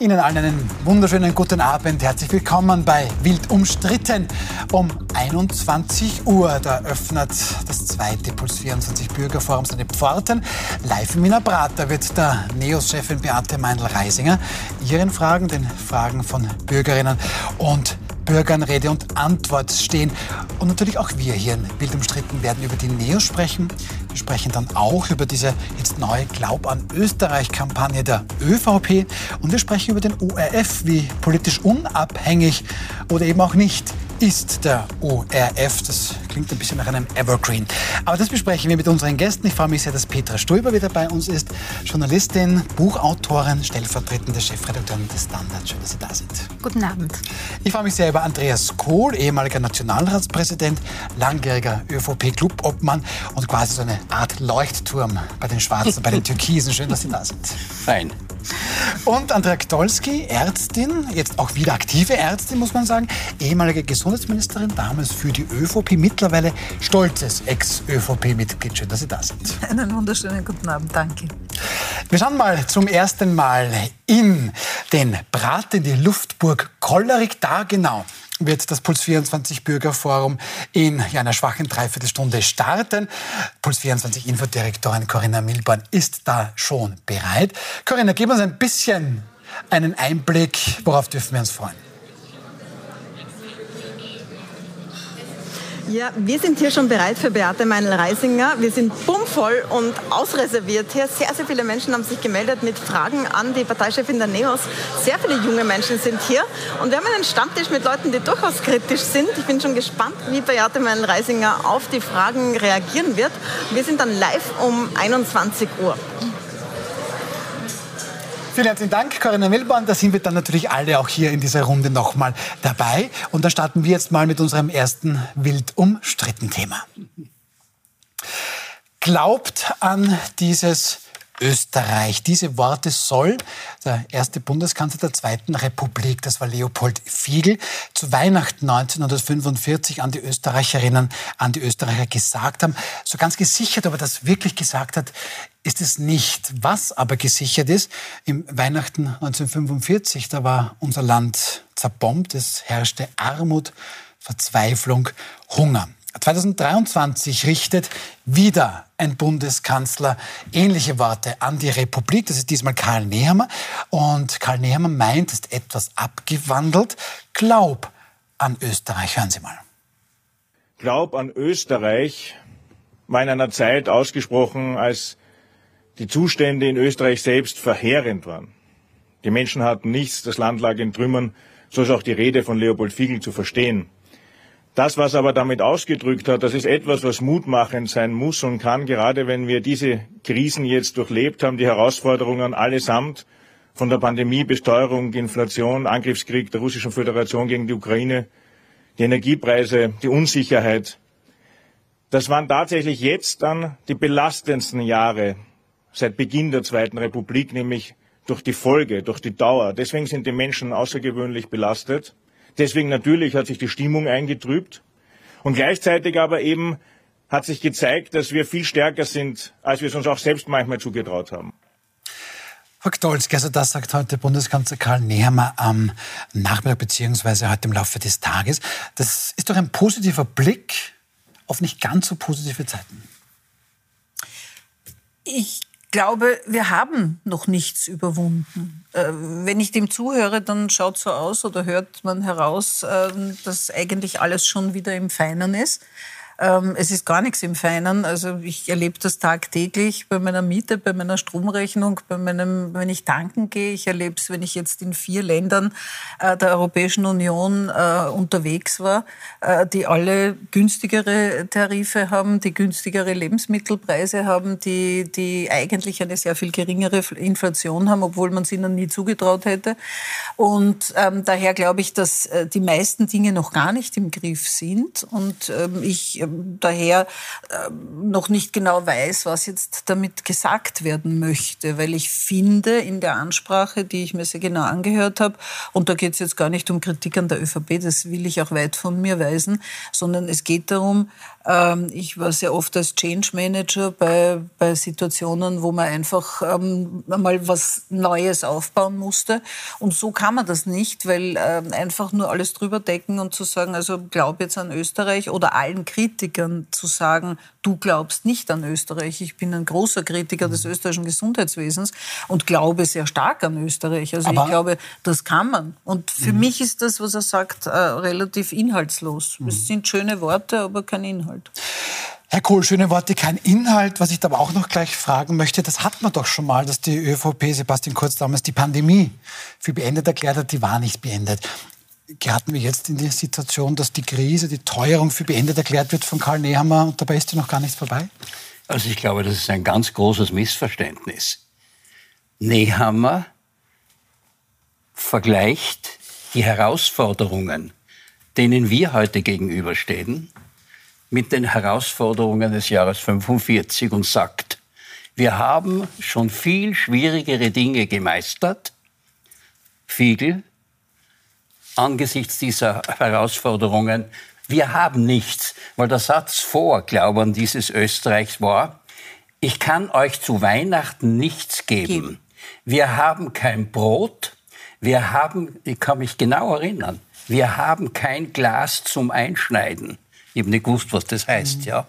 Ihnen allen einen wunderschönen guten Abend. Herzlich willkommen bei Wild umstritten. Um 21 Uhr, da öffnet das zweite Puls 24 Bürgerforum seine Pforten. Live im Wiener Prater wird der NEOS-Chefin Beate Meindl-Reisinger Ihren Fragen, den Fragen von Bürgerinnen und Bürgern Rede und Antwort stehen. Und natürlich auch wir hier in Bild umstritten werden über die NEOS sprechen. Wir sprechen dann auch über diese jetzt neue Glaub an Österreich-Kampagne der ÖVP. Und wir sprechen über den ORF, wie politisch unabhängig oder eben auch nicht ist der ORF. Das klingt ein bisschen nach einem Evergreen. Aber das besprechen wir mit unseren Gästen. Ich freue mich sehr, dass Petra Stoiber wieder bei uns ist. Journalistin, Buchautorin, stellvertretende Chefredakteurin des Standard. Schön, dass Sie da sind. Guten Abend. Ich freue mich sehr über Andreas Kohl, ehemaliger Nationalratspräsident, langjähriger ÖVP-Clubobmann und quasi so eine Art Leuchtturm bei den Schwarzen, bei den Türkisen. Schön, dass Sie da sind. Fein. Und Andrea Gdolski, Ärztin, jetzt auch wieder aktive Ärztin, muss man sagen, ehemalige Gesundheitsministerin, damals für die ÖVP, mittlerweile stolzes Ex-ÖVP-Mitglied. Schön, dass Sie da sind. Einen wunderschönen guten Abend, danke. Wir schauen mal zum ersten Mal in den Brat in die Luftburg Kollerig, da genau wird das Puls 24 Bürgerforum in einer schwachen Dreiviertelstunde starten. Puls 24 Infodirektorin Corinna Milborn ist da schon bereit. Corinna, gib uns ein bisschen einen Einblick. Worauf dürfen wir uns freuen? Ja, wir sind hier schon bereit für Beate Meinl-Reisinger. Wir sind bummvoll und ausreserviert hier. Sehr, sehr viele Menschen haben sich gemeldet mit Fragen an die Parteichefin der NEOS. Sehr viele junge Menschen sind hier. Und wir haben einen Stammtisch mit Leuten, die durchaus kritisch sind. Ich bin schon gespannt, wie Beate Meinl-Reisinger auf die Fragen reagieren wird. Wir sind dann live um 21 Uhr. Vielen herzlichen Dank, Corinna Milborn. Da sind wir dann natürlich alle auch hier in dieser Runde nochmal dabei. Und dann starten wir jetzt mal mit unserem ersten wild umstritten Thema. Glaubt an dieses Österreich. Diese Worte soll der erste Bundeskanzler der Zweiten Republik, das war Leopold Fiegel, zu Weihnachten 1945 an die Österreicherinnen, an die Österreicher gesagt haben. So ganz gesichert, ob er das wirklich gesagt hat, ist es nicht. Was aber gesichert ist, im Weihnachten 1945, da war unser Land zerbombt, es herrschte Armut, Verzweiflung, Hunger. 2023 richtet wieder ein Bundeskanzler ähnliche Worte an die Republik. Das ist diesmal Karl Nehammer. Und Karl Nehammer meint, ist etwas abgewandelt. Glaub an Österreich. Hören Sie mal. Glaub an Österreich war in einer Zeit ausgesprochen, als die Zustände in Österreich selbst verheerend waren. Die Menschen hatten nichts, das Land lag in Trümmern, so ist auch die Rede von Leopold Fiegel zu verstehen. Das, was aber damit ausgedrückt hat, das ist etwas, was mutmachend sein muss und kann, gerade wenn wir diese Krisen jetzt durchlebt haben, die Herausforderungen allesamt, von der Pandemie, Besteuerung, Inflation, Angriffskrieg der Russischen Föderation gegen die Ukraine, die Energiepreise, die Unsicherheit. Das waren tatsächlich jetzt dann die belastendsten Jahre seit Beginn der Zweiten Republik, nämlich durch die Folge, durch die Dauer. Deswegen sind die Menschen außergewöhnlich belastet. Deswegen natürlich hat sich die Stimmung eingetrübt. Und gleichzeitig aber eben hat sich gezeigt, dass wir viel stärker sind, als wir es uns auch selbst manchmal zugetraut haben. Frau Gdolski, also das sagt heute Bundeskanzler Karl Nehammer am Nachmittag beziehungsweise heute im Laufe des Tages. Das ist doch ein positiver Blick auf nicht ganz so positive Zeiten. Ich glaube, wir haben noch nichts überwunden. Äh, wenn ich dem zuhöre, dann schaut so aus oder hört man heraus, äh, dass eigentlich alles schon wieder im Feinen ist. Ähm, es ist gar nichts im Feinen. Also ich erlebe das tagtäglich bei meiner Miete, bei meiner Stromrechnung, bei meinem, wenn ich tanken gehe. Ich erlebe es, wenn ich jetzt in vier Ländern äh, der Europäischen Union äh, unterwegs war, äh, die alle günstigere Tarife haben, die günstigere Lebensmittelpreise haben, die, die eigentlich eine sehr viel geringere Inflation haben, obwohl man es ihnen nie zugetraut hätte. Und ähm, daher glaube ich, dass äh, die meisten Dinge noch gar nicht im Griff sind. Und ähm, ich daher äh, noch nicht genau weiß, was jetzt damit gesagt werden möchte, weil ich finde in der Ansprache, die ich mir sehr genau angehört habe, und da geht es jetzt gar nicht um Kritik an der ÖVP, das will ich auch weit von mir weisen, sondern es geht darum, ich war sehr oft als Change Manager bei, bei Situationen, wo man einfach ähm, mal was Neues aufbauen musste. Und so kann man das nicht, weil ähm, einfach nur alles drüber decken und zu sagen, also glaub jetzt an Österreich oder allen Kritikern zu sagen, du glaubst nicht an Österreich. Ich bin ein großer Kritiker des österreichischen Gesundheitswesens und glaube sehr stark an Österreich. Also Aber ich glaube, das kann man. Und für mhm. mich ist das, was er sagt, äh, relativ inhaltslos. Mhm. Es sind schöne Worte, aber kein Inhalt. Herr Kohl, schöne Worte, kein Inhalt. Was ich aber auch noch gleich fragen möchte, das hat man doch schon mal, dass die ÖVP, Sebastian Kurz damals die Pandemie für beendet erklärt hat, die war nicht beendet. Geraten wir jetzt in die Situation, dass die Krise, die Teuerung für beendet erklärt wird von Karl Nehammer und dabei ist die noch gar nicht vorbei? Also ich glaube, das ist ein ganz großes Missverständnis. Nehammer vergleicht die Herausforderungen, denen wir heute gegenüberstehen, mit den Herausforderungen des Jahres 45 und sagt, wir haben schon viel schwierigere Dinge gemeistert. Fiegel, angesichts dieser Herausforderungen, wir haben nichts, weil der Satz vor Glauben dieses Österreichs war, ich kann euch zu Weihnachten nichts geben. Wir haben kein Brot, wir haben, ich kann mich genau erinnern, wir haben kein Glas zum Einschneiden. Ich habe nicht gewusst, was das heißt, mhm. ja.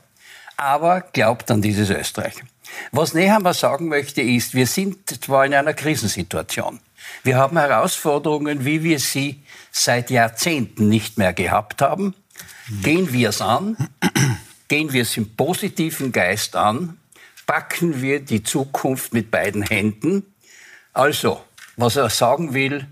Aber glaubt an dieses Österreich. Was Nehammer sagen möchte, ist, wir sind zwar in einer Krisensituation. Wir haben Herausforderungen, wie wir sie seit Jahrzehnten nicht mehr gehabt haben. Gehen wir es an, gehen wir es im positiven Geist an, packen wir die Zukunft mit beiden Händen. Also, was er sagen will,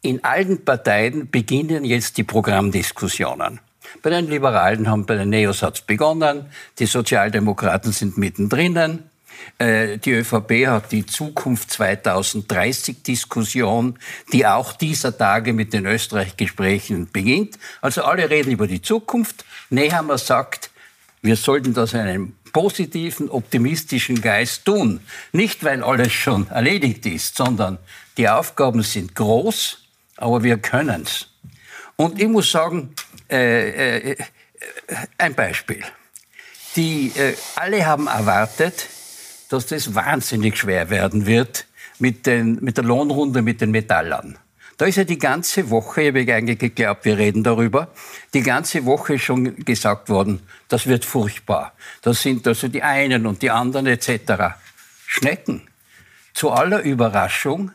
in allen Parteien beginnen jetzt die Programmdiskussionen. Bei den Liberalen haben bei den Neos hat's begonnen, die Sozialdemokraten sind mittendrin. Äh, die ÖVP hat die Zukunft 2030 Diskussion, die auch dieser Tage mit den Österreich-Gesprächen beginnt. Also alle reden über die Zukunft. Nehammer sagt, wir sollten das in einem positiven, optimistischen Geist tun. Nicht, weil alles schon erledigt ist, sondern die Aufgaben sind groß, aber wir können's. Und ich muss sagen, äh, äh, ein Beispiel. Die, äh, alle haben erwartet, dass das wahnsinnig schwer werden wird mit, den, mit der Lohnrunde mit den Metallern. Da ist ja die ganze Woche, ich habe eigentlich geglaubt, wir reden darüber, die ganze Woche schon gesagt worden, das wird furchtbar. Das sind also die einen und die anderen etc. Schnecken. Zu aller Überraschung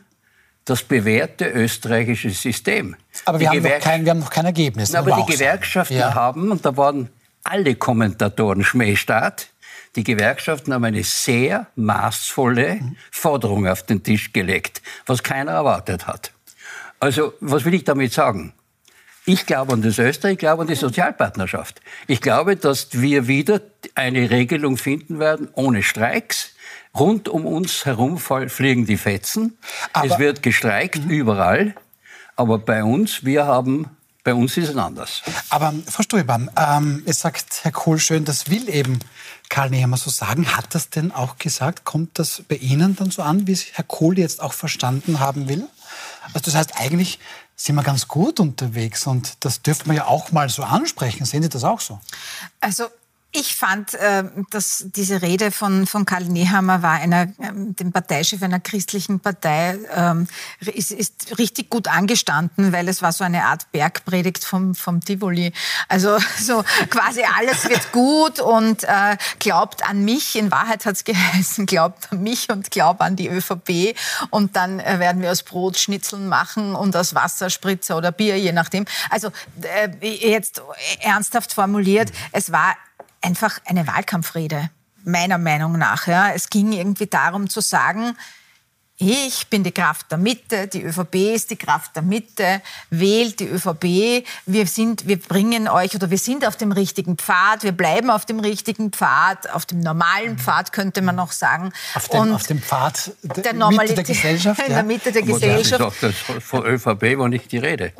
das bewährte österreichische System. Aber wir haben, noch kein, wir haben noch kein Ergebnis. aber die Gewerkschaften ja. haben, und da waren alle Kommentatoren Schmähstaat, die Gewerkschaften haben eine sehr maßvolle Forderung auf den Tisch gelegt, was keiner erwartet hat. Also, was will ich damit sagen? Ich glaube an das Österreich, ich glaube an die Sozialpartnerschaft. Ich glaube, dass wir wieder eine Regelung finden werden ohne Streiks, Rund um uns herum fliegen die Fetzen. Aber es wird gestreikt mhm. überall. Aber bei uns, wir haben bei uns ist es anders. Aber Frau Stoiban, ähm, es sagt Herr Kohl schön, das will eben Karl Nehammer so sagen. Hat das denn auch gesagt? Kommt das bei Ihnen dann so an, wie es Herr Kohl jetzt auch verstanden haben will? Also das heißt, eigentlich sind wir ganz gut unterwegs und das dürfte man ja auch mal so ansprechen. Sehen Sie das auch so? Also ich fand, äh, dass diese Rede von, von Karl Nehammer war einer, ähm, dem Parteichef einer christlichen Partei, ähm, ist, ist richtig gut angestanden, weil es war so eine Art Bergpredigt vom, vom Tivoli. Also so quasi alles wird gut und äh, glaubt an mich. In Wahrheit hat es geheißen, glaubt an mich und glaubt an die ÖVP. Und dann äh, werden wir aus Brot Schnitzeln machen und aus Wasser Spritzer oder Bier, je nachdem. Also äh, jetzt ernsthaft formuliert, es war einfach eine Wahlkampfrede, meiner Meinung nach. Ja. Es ging irgendwie darum zu sagen, ich bin die Kraft der Mitte, die ÖVP ist die Kraft der Mitte, wählt die ÖVP, wir, sind, wir bringen euch oder wir sind auf dem richtigen Pfad, wir bleiben auf dem richtigen Pfad, auf dem normalen Pfad könnte man noch sagen. Auf dem, Und auf dem Pfad der, der Mitte der Gesellschaft? In der Mitte der Gesellschaft. Das, von ÖVP war nicht die Rede.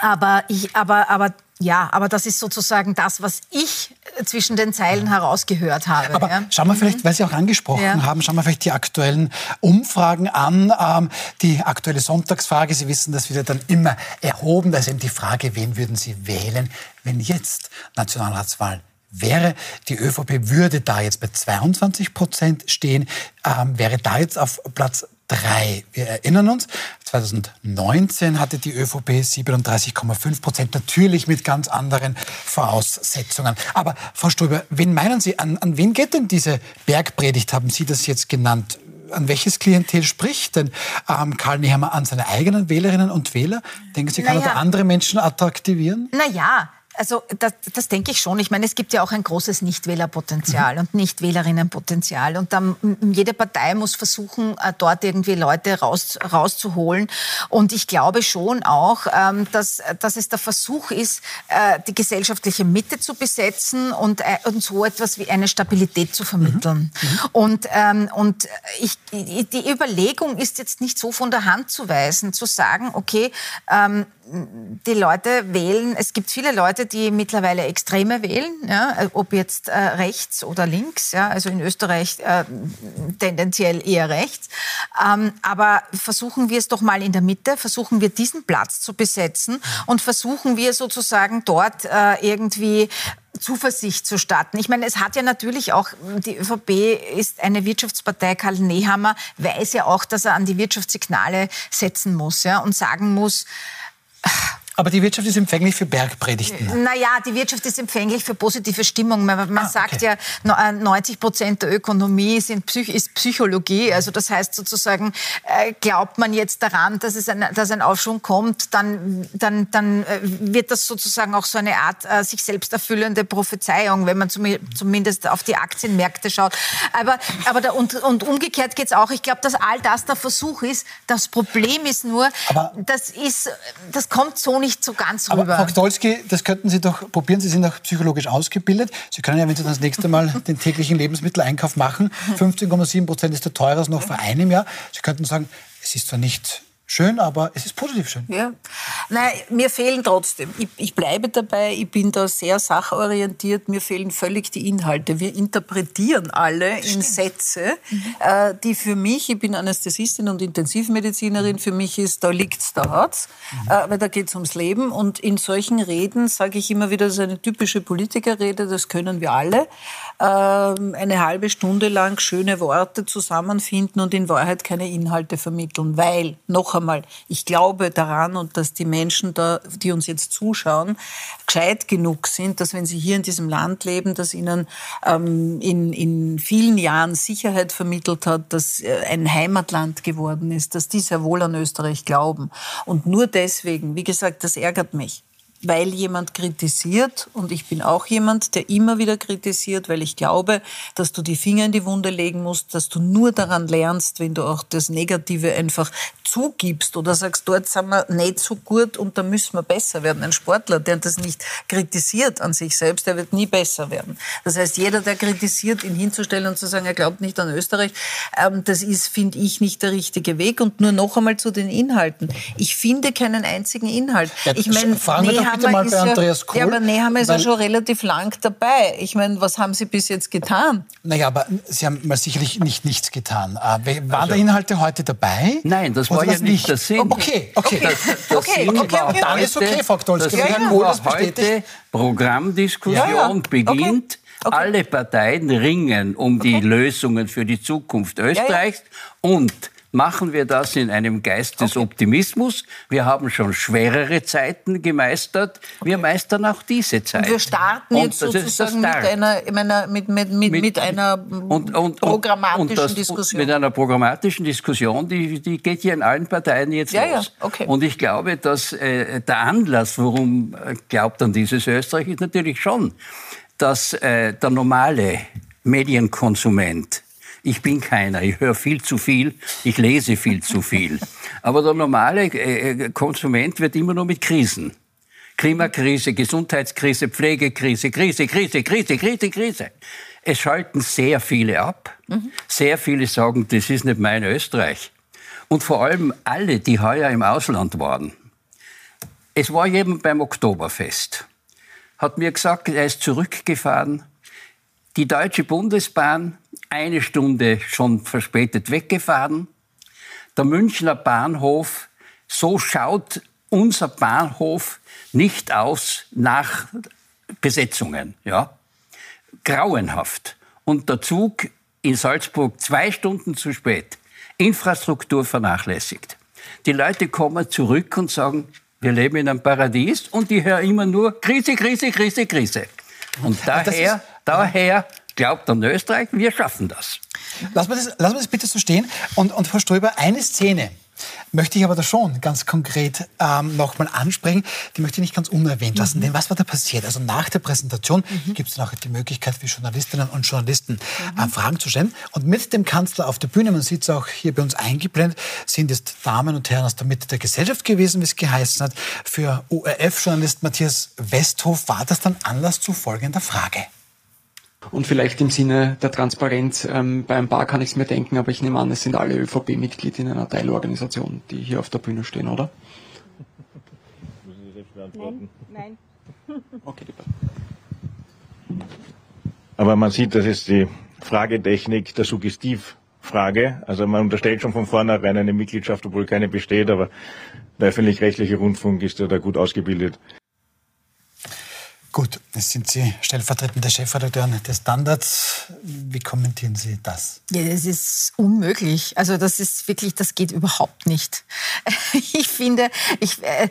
Aber, ich, aber, aber Ja, aber das ist sozusagen das, was ich zwischen den Zeilen herausgehört habe. Aber ja. schauen wir vielleicht, weil Sie auch angesprochen Ja. haben, schauen wir vielleicht die aktuellen Umfragen an. Ähm, die aktuelle Sonntagsfrage, Sie wissen, das wird ja dann immer erhoben. Da ist eben die Frage, wen würden Sie wählen, wenn jetzt Nationalratswahl wäre. Die ÖVP würde da jetzt bei 22 Prozent stehen, ähm, wäre da jetzt auf Platz drei. Wir erinnern uns, 2019 hatte die ÖVP 37,5 Prozent, natürlich mit ganz anderen Voraussetzungen. Aber Frau Ströber, wen meinen Sie, an, an wen geht denn diese Bergpredigt, haben Sie das jetzt genannt? An welches Klientel spricht denn ähm, Karl Nehammer an seine eigenen Wählerinnen und Wähler? Denken Sie, kann Naja. er andere Menschen attraktivieren? Naja, also das, das denke ich schon. Ich meine, es gibt ja auch ein großes Nichtwählerpotenzial und Nichtwählerinnenpotenzial. Und dann, jede Partei muss versuchen, äh, dort irgendwie Leute raus, rauszuholen. Und ich glaube schon auch, ähm, dass, dass es der Versuch ist, äh, die gesellschaftliche Mitte zu besetzen und, äh, und so etwas wie eine Stabilität zu vermitteln. Und, ähm, und ich, die Überlegung ist jetzt nicht so von der Hand zu weisen, zu sagen, okay, ähm, die Leute wählen, es gibt viele Leute, die mittlerweile Extreme wählen, ja, ob jetzt äh, rechts oder links, ja, also in Österreich äh, tendenziell eher rechts. Ähm, aber versuchen wir es doch mal in der Mitte, versuchen wir diesen Platz zu besetzen und versuchen wir sozusagen dort äh, irgendwie Zuversicht zu starten. Ich meine, es hat ja natürlich auch, die ÖVP ist eine Wirtschaftspartei, Karl Nehammer weiß ja auch, dass er an die Wirtschaftssignale setzen muss ja, und sagen muss, Aber die Wirtschaft ist empfänglich für Bergpredigten. naja, die Wirtschaft ist empfänglich für positive Stimmung. Man, man Ah, sagt okay. ja, no- äh, 90 Prozent der Ökonomie sind Psych ist Psychologie. Also das heißt sozusagen, äh, glaubt man jetzt daran, dass, es ein, dass ein Aufschwung kommt, dann, dann, dann äh, wird das sozusagen auch so eine Art äh, sich selbst erfüllende Prophezeiung, wenn man zum, zumindest auf die Aktienmärkte schaut. Aber, aber da, und, und umgekehrt geht's auch. Ich glaube, dass all das der Versuch ist. Das Problem ist nur, Aber- das, ist, das kommt so nicht so ganz Aber rüber. Frau Gdolski, das könnten Sie doch probieren. Sie sind auch psychologisch ausgebildet. Sie können ja, wenn Sie das nächste Mal den täglichen Lebensmitteleinkauf machen, 15,7 Prozent ist der teurer als noch vor einem Jahr. Sie könnten sagen, es ist zwar nicht schön, aber es ist positiv schön. Ja. Nein, mir fehlen trotzdem. Ich, ich bleibe dabei, ich bin da sehr sachorientiert, mir fehlen völlig die Inhalte. Wir interpretieren alle in Sätze, äh, die für mich, ich bin Anästhesistin und Intensivmedizinerin, für mich ist, da liegt's, da hat's, äh, weil da geht's ums Leben. Und in solchen Reden sage ich immer wieder, das ist eine typische Politikerrede, das können wir alle. Ähm, eine halbe Stunde lang schöne Worte zusammenfinden und in Wahrheit keine Inhalte vermitteln, weil, noch einmal, ich glaube daran und dass die Menschen da, die uns jetzt zuschauen, gescheit genug sind, dass wenn sie hier in diesem Land leben, dass ihnen ähm, in, in vielen Jahren Sicherheit vermittelt hat, dass äh, ein Heimatland geworden ist, dass die sehr wohl an Österreich glauben. Und nur deswegen, wie gesagt, das ärgert mich weil jemand kritisiert und ich bin auch jemand, der immer wieder kritisiert, weil ich glaube, dass du die Finger in die Wunde legen musst, dass du nur daran lernst, wenn du auch das Negative einfach zugibst oder sagst, dort sind wir nicht so gut und da müssen wir besser werden. Ein Sportler, der das nicht kritisiert an sich selbst, der wird nie besser werden. Das heißt, jeder, der kritisiert, ihn hinzustellen und zu sagen, er glaubt nicht an Österreich, ähm, das ist, finde ich, nicht der richtige Weg. Und nur noch einmal zu den Inhalten. Ich finde keinen einzigen Inhalt. Ja, ich meine, Nehammer mal ist bei Andreas ja, Ja, aber Nehammer ist ja schon relativ lang dabei. Ich meine, was haben Sie bis jetzt getan? Naja, aber Sie haben mal sicherlich nicht nichts getan. Äh, waren da Inhalte heute dabei? Nein, das Oder war ja nicht der Sinn. Okay, okay. Okay. Der Okay, Sinn okay, war okay. Dann ist okay, Frau Gdolski. Der Sinn war heute Programmdiskussion Ja, ja. Okay. beginnt. Okay. Alle Parteien ringen um die Lösungen für die Zukunft Österreichs und machen wir das in einem Geist des Optimismus. Wir haben schon schwerere Zeiten gemeistert. Wir meistern auch diese Zeit. Und wir starten Und jetzt sozusagen mit einer, meine, mit, mit, mit, mit einer und, und, programmatischen das, Diskussion. Mit einer programmatischen Diskussion, die, die geht hier in allen Parteien jetzt Ja, ja, los. okay. Und ich glaube, dass äh, der Anlass, warum äh, glaubt an dieses Österreich, ist natürlich schon, dass äh, der normale Medienkonsument ich bin keiner, ich höre viel zu viel, ich lese viel zu viel. Aber der normale äh, Konsument wird immer nur mit Krisen. Klimakrise, Gesundheitskrise, Pflegekrise, Krise, Krise, Krise, Krise, Krise. Es schalten sehr viele ab. Sehr viele sagen, das ist nicht mein Österreich. Und vor allem alle, die heuer im Ausland waren. Es war jemand beim Oktoberfest. hat mir gesagt, er ist zurückgefahren. Die Deutsche Bundesbahn eine Stunde schon verspätet weggefahren. Der Münchner Bahnhof, so schaut unser Bahnhof nicht aus nach Besetzungen. Ja? Grauenhaft. Und der Zug in Salzburg zwei Stunden zu spät. Infrastruktur vernachlässigt. Die Leute kommen zurück und sagen, wir leben in einem Paradies und die hören immer nur Krise, Krise, Krise, Krise. Und daher, daher glaubt an Österreich, wir schaffen das. Lassen wir das, lassen wir das bitte so stehen. Und, und Frau Ströber, eine Szene, möchte ich aber da schon ganz konkret ähm, nochmal ansprechen. Die möchte ich nicht ganz unerwähnt lassen. Mhm. Denn was war da passiert? Also nach der Präsentation mhm. gibt es dann auch die Möglichkeit für Journalistinnen und Journalisten mhm. äh, Fragen zu stellen. Und mit dem Kanzler auf der Bühne, man sieht es auch hier bei uns eingeblendet, sind jetzt Damen und Herren aus der Mitte der Gesellschaft gewesen, wie es geheißen hat. Für ORF-Journalist Matthias Westhof war das dann Anlass zu folgender Frage. Und vielleicht im Sinne der Transparenz, ähm, bei ein paar kann ich es mir denken, aber ich nehme an, es sind alle ÖVP-Mitglied in einer Teilorganisation, die hier auf der Bühne stehen, oder? Müssen Sie selbst beantworten? Nein. Nein. Okay, Aber man sieht, das ist die Fragetechnik der Suggestivfrage. Also man unterstellt schon von vornherein eine Mitgliedschaft, obwohl keine besteht, aber der öffentlich-rechtliche Rundfunk ist ja da gut ausgebildet. Jetzt sind Sie stellvertretende Chefredakteurin des Standards. Wie kommentieren Sie das? Ja, das ist unmöglich. Also das ist wirklich, das geht überhaupt nicht. Ich finde, ich, äh,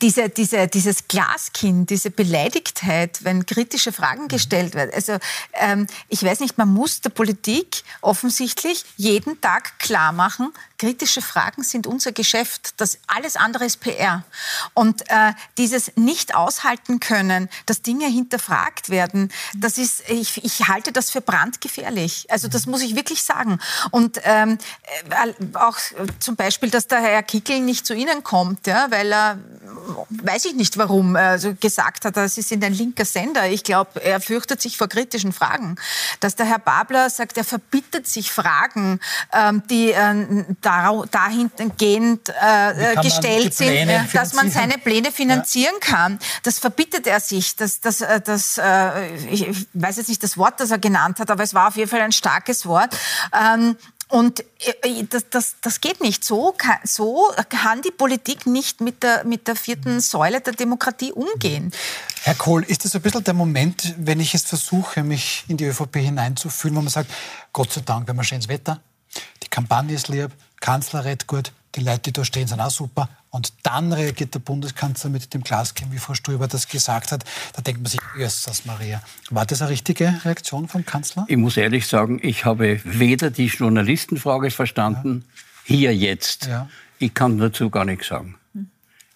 diese, diese, dieses Glaskind, diese Beleidigtheit, wenn kritische Fragen gestellt werden. Also ähm, ich weiß nicht, man muss der Politik offensichtlich jeden Tag klar machen, kritische Fragen sind unser Geschäft. Das alles andere ist PR. Und äh, dieses nicht aushalten können, dass Dinge hinterfragt werden, das ist, ich, ich halte das für brandgefährlich. Also das muss ich wirklich sagen. Und ähm, äh, auch zum Beispiel, dass der Herr Kickel nicht zu Ihnen kommt, ja, weil er, weiß ich nicht warum, also gesagt hat, Sie sind ein linker Sender. Ich glaube, er fürchtet sich vor kritischen Fragen. Dass der Herr Babler sagt, er verbittet sich Fragen, ähm, die äh, dahingehend äh, gestellt sind, dass man seine Pläne finanzieren ja. kann. Das verbittet er sich. Das, das, äh, das, äh, ich weiß jetzt nicht das Wort, das er genannt hat, aber es war auf jeden Fall ein starkes Wort. Ähm, und äh, das, das, das geht nicht. So kann, so kann die Politik nicht mit der, mit der vierten Säule der Demokratie umgehen. Herr Kohl, ist das ein bisschen der Moment, wenn ich jetzt versuche, mich in die ÖVP hineinzufühlen, wo man sagt, Gott sei Dank, wir haben ein schönes Wetter, die Kampagne ist lieb, Kanzler redet gut, die Leute, die da stehen, sind auch super. Und dann reagiert der Bundeskanzler mit dem Glaskin, wie Frau Ströber das gesagt hat. Da denkt man sich, Jesus Maria. War das eine richtige Reaktion vom Kanzler? Ich muss ehrlich sagen, ich habe weder die Journalistenfrage verstanden, ja. hier jetzt. Ja. Ich kann dazu gar nichts sagen.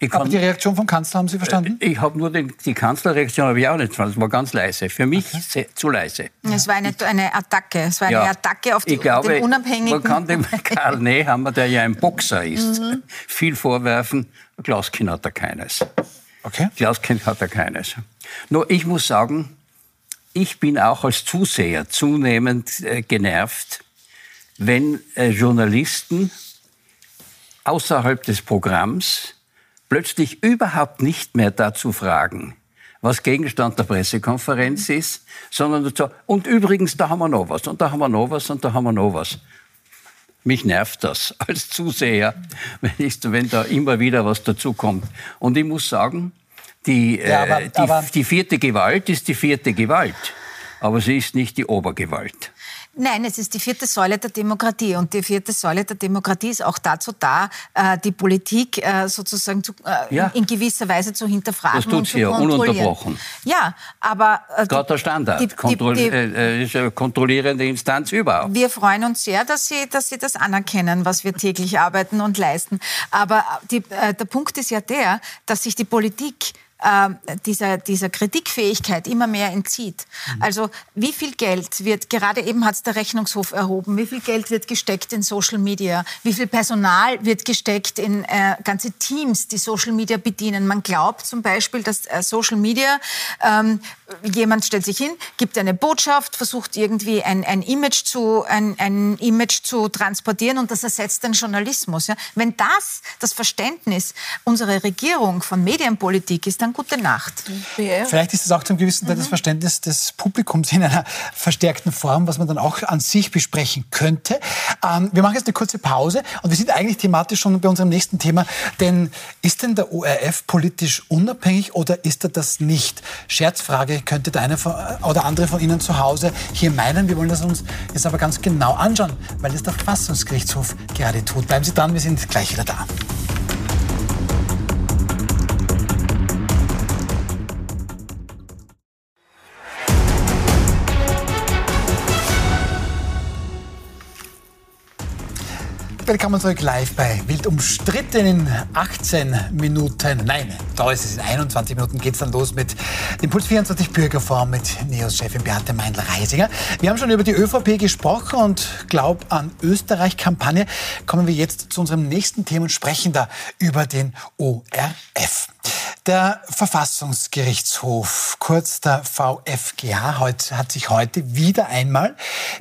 Kann, Aber die Reaktion vom Kanzler haben Sie verstanden? Äh, ich habe nur den, die Kanzlerreaktion habe ich auch nicht verstanden. Es war ganz leise. Für mich okay. sehr, zu leise. Es war eine, eine Attacke. Es war eine ja. Attacke auf die, ich glaube, den unabhängigen. Man kann dem Karl Nehammer, der ja ein Boxer ist, mhm. viel vorwerfen. Glauskind hat er keines. Okay. Glauskind hat er keines. Nur ich muss sagen, ich bin auch als Zuseher zunehmend äh, genervt, wenn äh, Journalisten außerhalb des Programms plötzlich überhaupt nicht mehr dazu fragen, was Gegenstand der Pressekonferenz ist, sondern dazu, und übrigens, da haben wir noch was, und da haben wir noch was, und da haben wir noch was. Mich nervt das als Zuseher, wenn, ich, wenn da immer wieder was dazukommt. Und ich muss sagen, die, ja, aber, äh, die, aber die vierte Gewalt ist die vierte Gewalt, aber sie ist nicht die Obergewalt. Nein, es ist die vierte Säule der Demokratie. Und die vierte Säule der Demokratie ist auch dazu da, äh, die Politik äh, sozusagen äh, ja. in gewisser Weise zu hinterfragen. Das tut sie ja ununterbrochen. Ja, aber. Gott der Standard. Die, die, die, eine kontrollierende Instanz überhaupt. Wir freuen uns sehr, dass Sie, dass Sie das anerkennen, was wir täglich arbeiten und leisten. Aber die, der Punkt ist ja der, dass sich die Politik äh, dieser, dieser Kritikfähigkeit immer mehr entzieht. Mhm. Also wie viel Geld wird, gerade eben hat es der Rechnungshof erhoben, wie viel Geld wird gesteckt in Social Media, wie viel Personal wird gesteckt in äh, ganze Teams, die Social Media bedienen. Man glaubt zum Beispiel, dass äh, Social Media ähm, jemand stellt sich hin, gibt eine Botschaft, versucht irgendwie ein, ein, Image, zu, ein, ein Image zu transportieren und das ersetzt den Journalismus. Ja? Wenn das das Verständnis unserer Regierung von Medienpolitik ist, dann gute Nacht. Vielleicht ist das auch zum gewissen Teil mhm. das Verständnis des Publikums in einer verstärkten Form, was man dann auch an sich besprechen könnte. Ähm, wir machen jetzt eine kurze Pause und wir sind eigentlich thematisch schon bei unserem nächsten Thema. Denn ist denn der ORF politisch unabhängig oder ist er das nicht? Scherzfrage, könnte der eine oder andere von Ihnen zu Hause hier meinen. Wir wollen das uns jetzt aber ganz genau anschauen, weil es der Verfassungsgerichtshof gerade tut. Bleiben Sie dran, wir sind gleich wieder da. Willkommen zurück live bei Wild umstritten in 18 Minuten. Nein, da ist es in 21 Minuten geht es dann los mit dem Puls 24 Bürgerforum mit NEOS-Chefin Beate Meindl-Reisinger. Wir haben schon über die ÖVP gesprochen und Glaub an Österreich-Kampagne. Kommen wir jetzt zu unserem nächsten Thema und sprechen da über den ORF. Der Verfassungsgerichtshof, kurz der VfGH, hat sich heute wieder einmal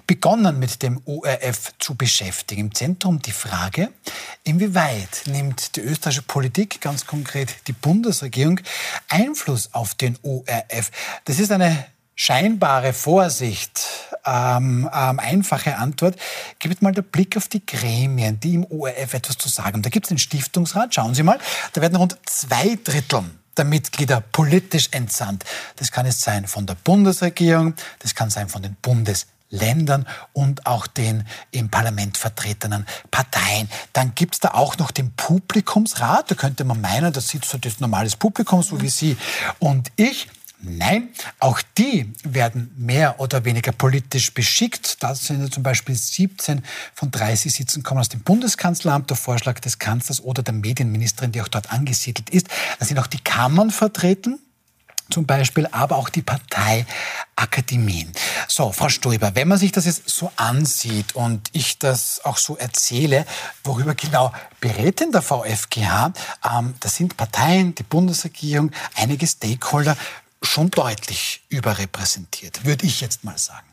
begonnen mit dem ORF zu beschäftigen. Im Zentrum die Frage, inwieweit nimmt die österreichische Politik, ganz konkret die Bundesregierung, Einfluss auf den ORF? Das ist eine scheinbare Vorsicht, ähm, ähm, einfache Antwort, gibt mal der Blick auf die Gremien, die im ORF etwas zu sagen haben. Da gibt es den Stiftungsrat, schauen Sie mal, da werden rund zwei Drittel der Mitglieder politisch entsandt. Das kann es sein von der Bundesregierung, das kann sein von den Bundesländern und auch den im Parlament vertretenen Parteien. Dann gibt es da auch noch den Publikumsrat. Da könnte man meinen, das sitzt so das normales Publikum, so wie Sie und ich. Nein, auch die werden mehr oder weniger politisch beschickt. Da sind zum Beispiel 17 von 30 Sitzen kommen aus dem Bundeskanzleramt, der Vorschlag des Kanzlers oder der Medienministerin, die auch dort angesiedelt ist. Da sind auch die Kammern vertreten, zum Beispiel, aber auch die Parteiakademien. So, Frau Stoiber, wenn man sich das jetzt so ansieht und ich das auch so erzähle, worüber genau berät denn der VfGH? Ähm, das sind Parteien, die Bundesregierung, einige Stakeholder schon deutlich überrepräsentiert, würde ich jetzt mal sagen.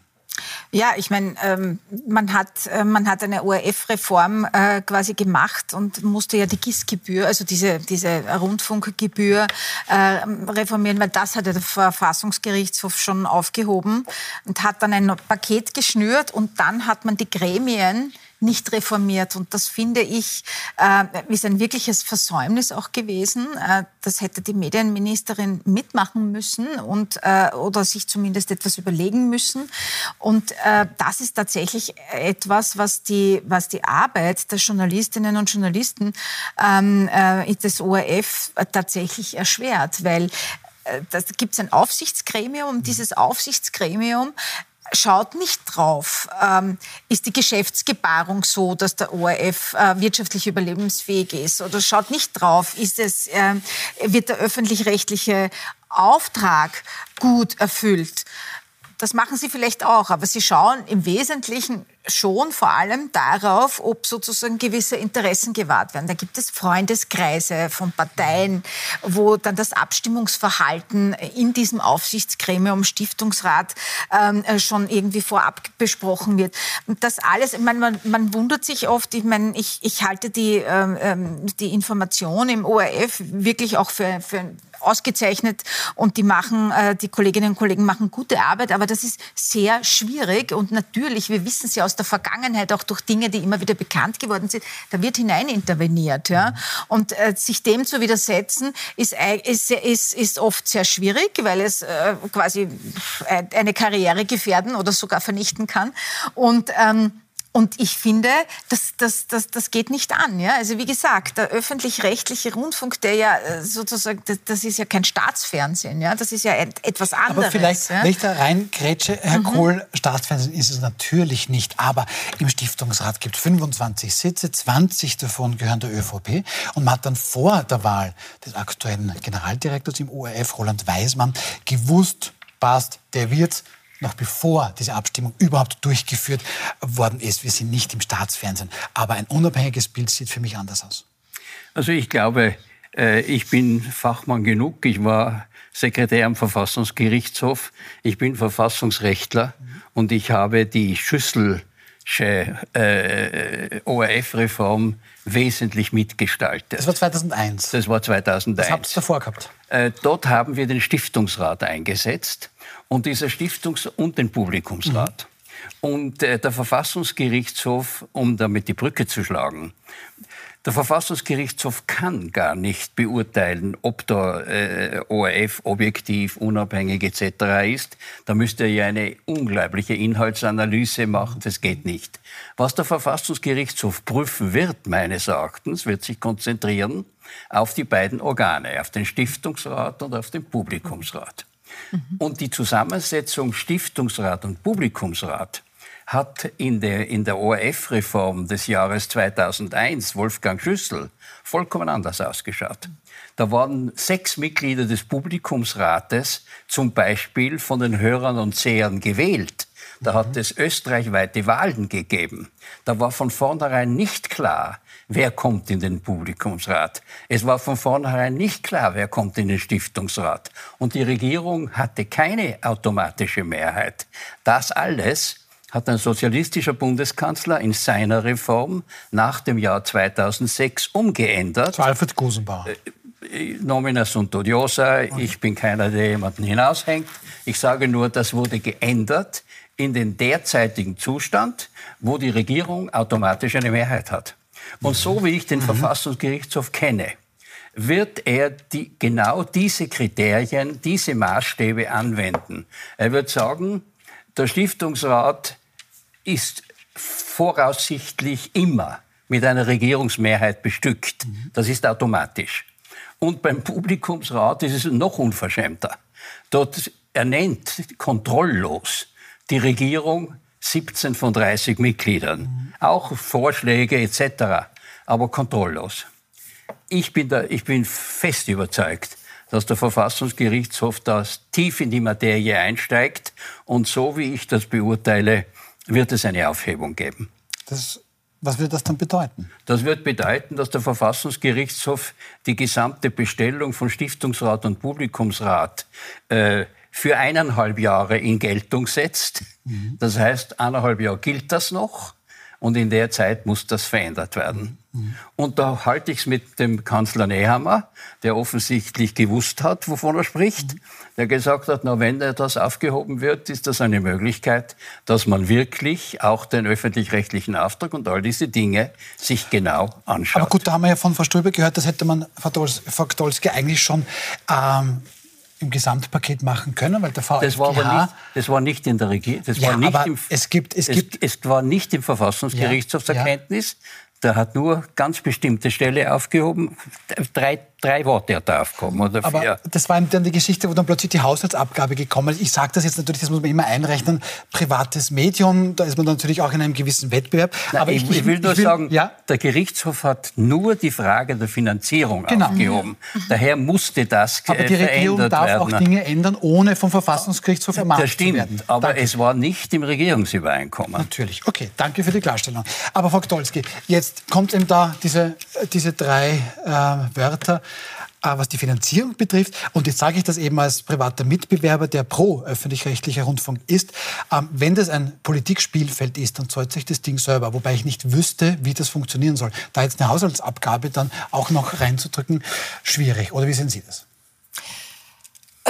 Ja, ich meine, ähm, man, hat, äh, man hat eine ORF-Reform äh, quasi gemacht und musste ja die GIS-Gebühr, also diese, diese Rundfunkgebühr äh, reformieren, weil das hat der Verfassungsgerichtshof schon aufgehoben und hat dann ein Paket geschnürt und dann hat man die Gremien nicht reformiert. Und das finde ich äh, ist ein wirkliches Versäumnis auch gewesen. Äh, das hätte die Medienministerin mitmachen müssen und äh, oder sich zumindest etwas überlegen müssen. Und das ist tatsächlich etwas, was die was die Arbeit der Journalistinnen und Journalisten ähm, äh, des ORF tatsächlich erschwert, weil da gibt es ein Aufsichtsgremium. Dieses Aufsichtsgremium schaut nicht drauf, ähm, ist die Geschäftsgebarung so, dass der ORF äh, wirtschaftlich überlebensfähig ist oder schaut nicht drauf, ist es, äh, wird der öffentlich-rechtliche Auftrag gut erfüllt. Das machen sie vielleicht auch, aber sie schauen im Wesentlichen schon vor allem darauf, ob sozusagen gewisse Interessen gewahrt werden. Da gibt es Freundeskreise von Parteien, wo dann das Abstimmungsverhalten in diesem Aufsichtsgremium, Stiftungsrat ähm, schon irgendwie vorab besprochen wird. Und das alles, ich meine, man, man wundert sich oft, ich meine, ich, ich halte die, ähm, ähm die Information im ORF wirklich auch für, für ausgezeichnet und die machen, äh, die Kolleginnen und Kollegen machen gute Arbeit, aber das ist sehr schwierig und natürlich, wir wissen es ja aus der Vergangenheit auch durch Dinge, die immer wieder bekannt geworden sind, da wird hineininterveniert, ja. Und äh, sich dem zu widersetzen, ist, ist, ist, ist oft sehr schwierig, weil es äh, quasi eine Karriere gefährden oder sogar vernichten kann. Und ähm, und ich finde, das, das, das, das geht nicht an. Ja? Also wie gesagt, der öffentlich-rechtliche Rundfunk, der ja äh, sozusagen, das, das, ist ja kein Staatsfernsehen, ja? das ist ja etwas anderes. Aber vielleicht, ja? wenn ich da reingrätsche, Herr mhm. Kohl, Staatsfernsehen ist es natürlich nicht, aber im Stiftungsrat gibt es 25 Sitze, 20 davon gehören der ÖVP und man hat dann vor der Wahl des aktuellen Generaldirektors im ORF, Roland Weismann, gewusst, passt, der wird's, noch bevor diese Abstimmung überhaupt durchgeführt worden ist. Wir sind nicht im Staatsfernsehen. Aber ein unabhängiges Bild sieht für mich anders aus. Also ich glaube, äh, ich bin Fachmann genug. Ich war Sekretär am Verfassungsgerichtshof. Ich bin Verfassungsrechtler und ich habe die Schüssel äh, ORF-Reform wesentlich mitgestaltet. Das war 2001. Das war 2001. Was habt ihr davor gehabt? Äh, dort haben wir den Stiftungsrat eingesetzt und dieser Stiftungs- und den Publikumsrat. Mhm. Und äh, der Verfassungsgerichtshof, um damit die Brücke zu schlagen, der Verfassungsgerichtshof kann gar nicht beurteilen, ob der äh, ORF objektiv, unabhängig etc. ist. Da müsste er ja eine unglaubliche Inhaltsanalyse machen. Das geht nicht. Was der Verfassungsgerichtshof prüfen wird, meines Erachtens, wird sich konzentrieren auf die beiden Organe, auf den Stiftungsrat und auf den Publikumsrat. Mhm. Und die Zusammensetzung Stiftungsrat und Publikumsrat hat in der, in der ORF-Reform des Jahres 2001 Wolfgang Schüssel vollkommen anders ausgeschaut. Da waren sechs Mitglieder des Publikumsrates zum Beispiel von den Hörern und Sehern gewählt. Da hat es österreichweite Wahlen gegeben. Da war von vornherein nicht klar, wer kommt in den Publikumsrat. Es war von vornherein nicht klar, wer kommt in den Stiftungsrat. Und die Regierung hatte keine automatische Mehrheit. Das alles hat ein sozialistischer Bundeskanzler in seiner Reform nach dem Jahr 2006 umgeändert. Zu Alfred Gusenbauer. Äh, äh, nomina sunt odiosa. Ich bin keiner, der jemanden hinaushängt. Ich sage nur, das wurde geändert in den derzeitigen Zustand, wo die Regierung automatisch eine Mehrheit hat. Und so wie ich den mhm. Verfassungsgerichtshof kenne, wird er die, genau diese Kriterien, diese Maßstäbe anwenden. Er wird sagen, der Stiftungsrat ist voraussichtlich immer mit einer Regierungsmehrheit bestückt. Das ist automatisch. Und beim Publikumsrat ist es noch unverschämter. Dort ernennt kontrolllos die Regierung 17 von 30 Mitgliedern. Auch Vorschläge etc., aber kontrolllos. Ich bin, da, ich bin fest überzeugt, dass der Verfassungsgerichtshof da tief in die Materie einsteigt und so wie ich das beurteile, wird es eine Aufhebung geben. Das, was wird das dann bedeuten? Das wird bedeuten, dass der Verfassungsgerichtshof die gesamte Bestellung von Stiftungsrat und Publikumsrat äh, für eineinhalb Jahre in Geltung setzt. Mhm. Das heißt, eineinhalb Jahre gilt das noch und in der Zeit muss das verändert werden. Mhm. Und da halte ich es mit dem Kanzler Nehammer, der offensichtlich gewusst hat, wovon er spricht, mhm. der gesagt hat, na, wenn das aufgehoben wird, ist das eine Möglichkeit, dass man wirklich auch den öffentlich-rechtlichen Auftrag und all diese Dinge sich genau anschaut. Aber gut, da haben wir ja von Frau Ströbe gehört, das hätte man, Frau Dolski, eigentlich schon ähm, im Gesamtpaket machen können, weil der VfGH... Das war aber nicht, das war nicht in der Regierung, das ja, war nicht im, es gibt, es, es, gibt, es war nicht im Verfassungsgerichtshof zur ja, Kenntnis. Der hat nur ganz bestimmte Stelle aufgehoben. Drei, drei Worte hat er aufgehoben oder vier. Aber das war dann die Geschichte, wo dann plötzlich die Haushaltsabgabe gekommen ist. Ich sage das jetzt natürlich, das muss man immer einrechnen. Privates Medium, da ist man natürlich auch in einem gewissen Wettbewerb. Nein, aber ich, ich, will nur ich will, sagen, ja? der Gerichtshof hat nur die Frage der Finanzierung genau. aufgehoben. Mhm. Daher musste das Aber die Regierung darf werden. auch Dinge ändern, ohne vom Verfassungsgerichtshof ermahnt das stimmt, zu werden. Aber danke. es war nicht im Regierungsübereinkommen. Natürlich. Okay, danke für die Klarstellung. Aber Frau Gdolski, jetzt kommt eben da diese, diese drei äh, Wörter äh, was die Finanzierung betrifft. Und jetzt sage ich das eben als privater Mitbewerber, der pro öffentlich-rechtlicher Rundfunk ist. Ähm, wenn das ein Politikspielfeld ist, dann zahlt sich das Ding selber. Wobei ich nicht wüsste, wie das funktionieren soll. Da jetzt eine Haushaltsabgabe dann auch noch reinzudrücken, schwierig. Oder wie sehen Sie das?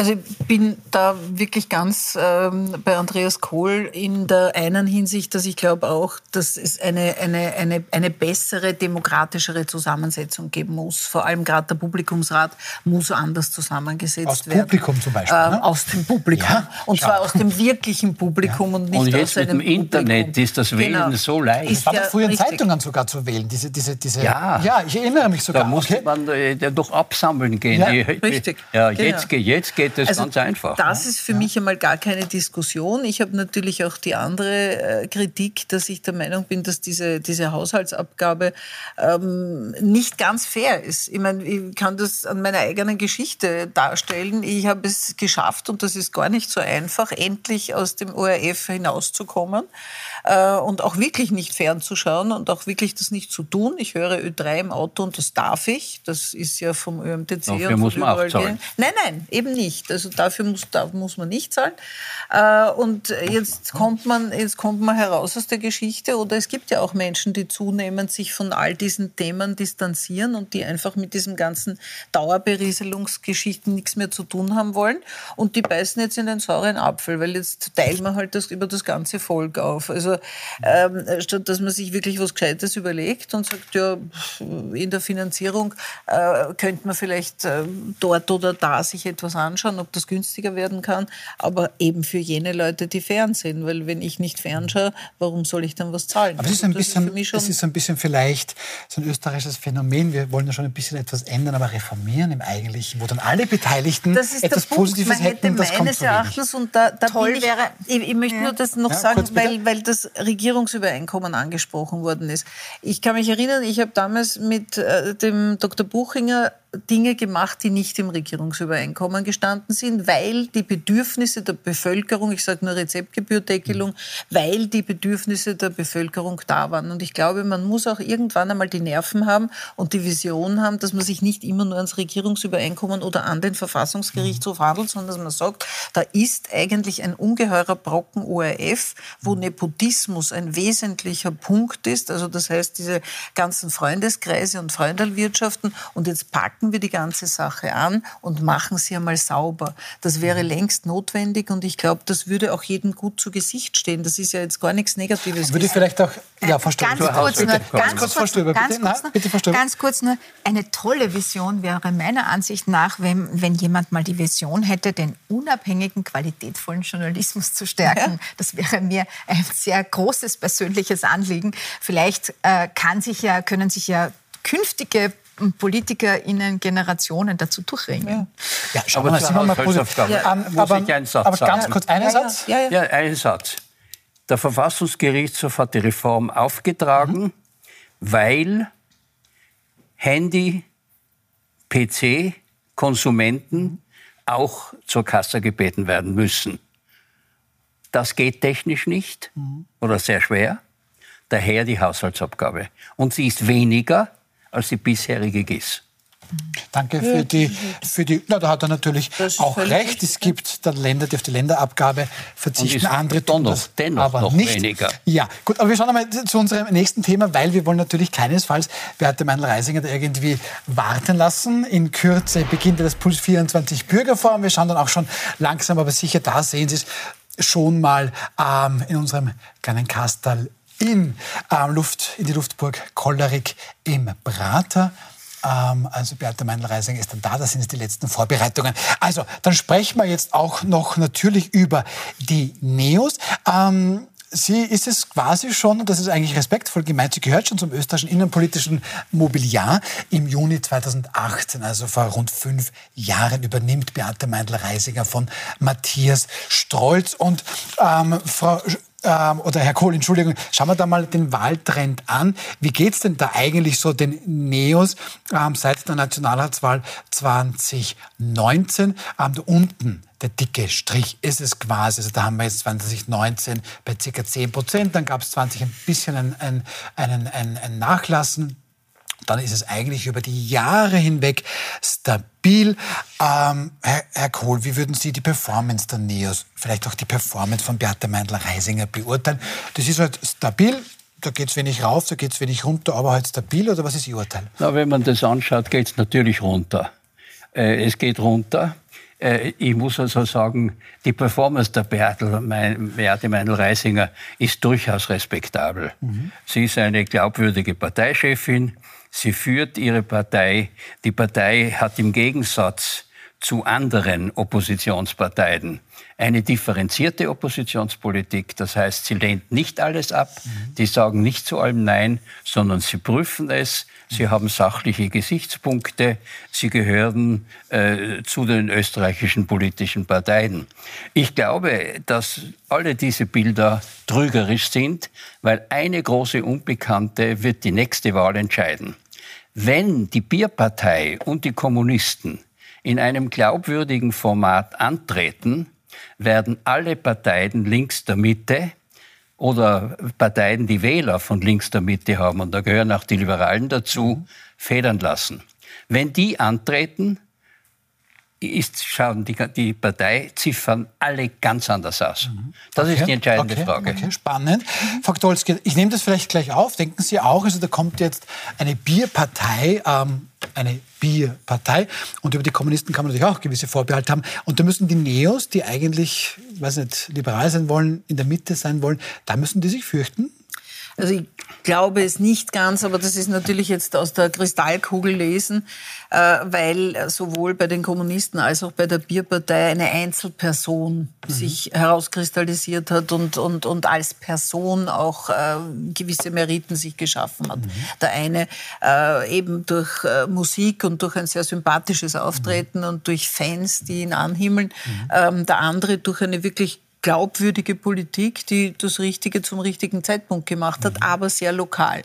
Also ich bin da wirklich ganz ähm, bei Andreas Kohl in der einen Hinsicht, dass ich glaube auch, dass es eine, eine, eine, eine bessere, demokratischere Zusammensetzung geben muss. Vor allem gerade der Publikumsrat muss anders zusammengesetzt aus werden. Aus Publikum zum Beispiel? Äh, ne? Aus dem Publikum. Ja, und zwar aus dem wirklichen Publikum ja. und nicht und jetzt aus einem mit dem Internet Publikum. ist das Wählen genau. so leicht. Es war ja früher in Zeitungen sogar zu wählen. Diese, diese, diese, ja. ja, ich erinnere mich sogar. Da musste okay. man äh, doch absammeln gehen. Ja, die, richtig. Ja, jetzt, genau. jetzt geht es also, ganz einfach. Das ist für ja. mich einmal gar keine Diskussion. Ich habe natürlich auch die andere äh, Kritik, dass ich der Meinung bin, dass diese, diese Haushaltsabgabe ähm, nicht ganz fair ist. Ich meine, ich kann das an meiner eigenen Geschichte darstellen. Ich habe es geschafft, und das ist gar nicht so einfach, endlich aus dem ORF hinauszukommen äh, und auch wirklich nicht fernzuschauen und auch wirklich das nicht zu tun. Ich höre Ö3 im Auto und das darf ich. Das ist ja vom ÖMTC Dafür und muss man auch zahlen. Nein, nein, eben nicht. Also dafür muss, da muss man nicht zahlen. Äh, und jetzt kommt, man, jetzt kommt man heraus aus der Geschichte. Oder es gibt ja auch Menschen, die zunehmend sich von all diesen Themen distanzieren und die einfach mit diesem ganzen Dauerberieselungsgeschichten nichts mehr zu tun haben wollen. Und die beißen jetzt in den sauren Apfel, weil jetzt teilt man halt das über das ganze Volk auf. Also ähm, statt dass man sich wirklich was Gescheites überlegt und sagt, ja, in der Finanzierung äh, könnte man vielleicht äh, dort oder da sich etwas anschauen, ob das günstiger werden kann, aber eben für jene Leute, die fernsehen, weil wenn ich nicht fernschaue, warum soll ich dann was zahlen? Aber es ist ein, bisschen, ist es ist ein bisschen vielleicht so ein österreichisches Phänomen, wir wollen ja schon ein bisschen etwas ändern, aber reformieren im Eigentlichen, wo dann alle Beteiligten etwas Positives man hätte hätten, das meines kommt Erachtens, und da, da Toll ich, wäre, ich, ich möchte ja. nur das noch ja, sagen, weil, weil das Regierungsübereinkommen angesprochen worden ist. Ich kann mich erinnern, ich habe damals mit äh, dem Dr. Buchinger Dinge gemacht, die nicht im Regierungsübereinkommen gestanden sind, weil die Bedürfnisse der Bevölkerung, ich sage nur Rezeptgebührdeckelung, weil die Bedürfnisse der Bevölkerung da waren. Und ich glaube, man muss auch irgendwann einmal die Nerven haben und die Vision haben, dass man sich nicht immer nur ans Regierungsübereinkommen oder an den Verfassungsgerichtshof handelt, sondern dass man sagt, da ist eigentlich ein ungeheurer Brocken ORF, wo Nepotismus ein wesentlicher Punkt ist. Also das heißt, diese ganzen Freundeskreise und Freundelwirtschaften und jetzt packen packen wir die ganze Sache an und machen sie einmal sauber. Das wäre längst notwendig und ich glaube, das würde auch jedem gut zu Gesicht stehen. Das ist ja jetzt gar nichts Negatives. Würde vielleicht auch, ja, Frau Ganz kurz nur, ganz, ganz kurz, kurz, bitte. Ganz, kurz, Nein, bitte, ganz kurz nur, eine tolle Vision wäre meiner Ansicht nach, wenn, wenn jemand mal die Vision hätte, den unabhängigen, qualitätvollen Journalismus zu stärken. Ja. Das wäre mir ein sehr großes persönliches Anliegen. Vielleicht äh, kann sich ja, können sich ja künftige PolitikerInnen Generationen dazu durchringen. Ja, ja schau aber mal, sind wir mal positiv. Ja. Um, aber, aber ganz sagen. kurz, einen ja, Satz? Ja, ja. ja, einen Satz. Der Verfassungsgerichtshof hat die Reform aufgetragen, mhm. weil Handy, PC, Konsumenten auch zur Kasse gebeten werden müssen. Das geht technisch nicht mhm. oder sehr schwer. Daher die Haushaltsabgabe. Und sie ist weniger als die bisherige GIS. Danke für die, für die, na, da hat er natürlich auch recht. Es gibt dann Länder, die auf die Länderabgabe verzichten, andere tun das dennoch aber noch nicht. weniger. Ja, gut, aber wir schauen einmal zu unserem nächsten Thema, weil wir wollen natürlich keinesfalls Beate Meinl-Reisinger da irgendwie warten lassen. In Kürze beginnt das Puls 24 Bürgerforum. Wir schauen dann auch schon langsam, aber sicher, da sehen Sie es schon mal ähm, in unserem kleinen Kastal in, ähm, Luft, in die Luftburg Kollerig im Prater. Ähm, also Beate Meinl-Reising ist dann da, das sind jetzt die letzten Vorbereitungen. Also, dann sprechen wir jetzt auch noch natürlich über die Neos. Ähm, Sie ist es quasi schon, und das ist eigentlich respektvoll gemeint, sie gehört schon zum österreichischen innenpolitischen Mobiliar. Im Juni 2018, also vor rund fünf Jahren, übernimmt Beate Meindl-Reisinger von Matthias Strolz. Und ähm, Frau ähm, oder Herr Kohl, Entschuldigung, schauen wir da mal den Wahltrend an. Wie geht's denn da eigentlich so den Neos ähm, seit der Nationalratswahl 2019? Ähm, da unten der dicke Strich ist es quasi. Also da haben wir jetzt 2019 bei ca. 10 Prozent, dann gab es 20 ein bisschen ein, ein, ein, ein Nachlassen dann ist es eigentlich über die Jahre hinweg stabil. Ähm, Herr, Herr Kohl, wie würden Sie die Performance der NEOS, vielleicht auch die Performance von Beate Meindl-Reisinger beurteilen? Das ist halt stabil, da geht es wenig rauf, da geht es wenig runter, aber halt stabil oder was ist Ihr Urteil? Na, wenn man das anschaut, geht es natürlich runter. Äh, es geht runter. Äh, ich muss also sagen, die Performance der Beate Meindl-Reisinger ist durchaus respektabel. Mhm. Sie ist eine glaubwürdige Parteichefin. Sie führt ihre Partei. Die Partei hat im Gegensatz zu anderen Oppositionsparteien eine differenzierte Oppositionspolitik. Das heißt, sie lehnt nicht alles ab, mhm. die sagen nicht zu allem Nein, sondern sie prüfen es, sie haben sachliche Gesichtspunkte, sie gehören äh, zu den österreichischen politischen Parteien. Ich glaube, dass alle diese Bilder trügerisch sind, weil eine große Unbekannte wird die nächste Wahl entscheiden. Wenn die Bierpartei und die Kommunisten in einem glaubwürdigen Format antreten, werden alle Parteien links der Mitte oder Parteien, die Wähler von links der Mitte haben, und da gehören auch die Liberalen dazu, federn lassen. Wenn die antreten, ist, schauen die, die Parteiziffern alle ganz anders aus. Mhm. Das okay. ist die entscheidende okay. Frage. Okay. Spannend. Frau Dolzke, ich nehme das vielleicht gleich auf. Denken Sie auch, also da kommt jetzt eine Bierpartei, ähm, eine Bierpartei. Und über die Kommunisten kann man natürlich auch gewisse Vorbehalte haben. Und da müssen die Neos, die eigentlich, weiß nicht, liberal sein wollen, in der Mitte sein wollen, da müssen die sich fürchten. Also ich glaube es nicht ganz, aber das ist natürlich jetzt aus der Kristallkugel lesen, äh, weil sowohl bei den Kommunisten als auch bei der Bierpartei eine Einzelperson mhm. sich herauskristallisiert hat und, und, und als Person auch äh, gewisse Meriten sich geschaffen hat. Mhm. Der eine äh, eben durch Musik und durch ein sehr sympathisches Auftreten mhm. und durch Fans, die ihn anhimmeln. Mhm. Ähm, der andere durch eine wirklich glaubwürdige Politik, die das Richtige zum richtigen Zeitpunkt gemacht hat, mhm. aber sehr lokal.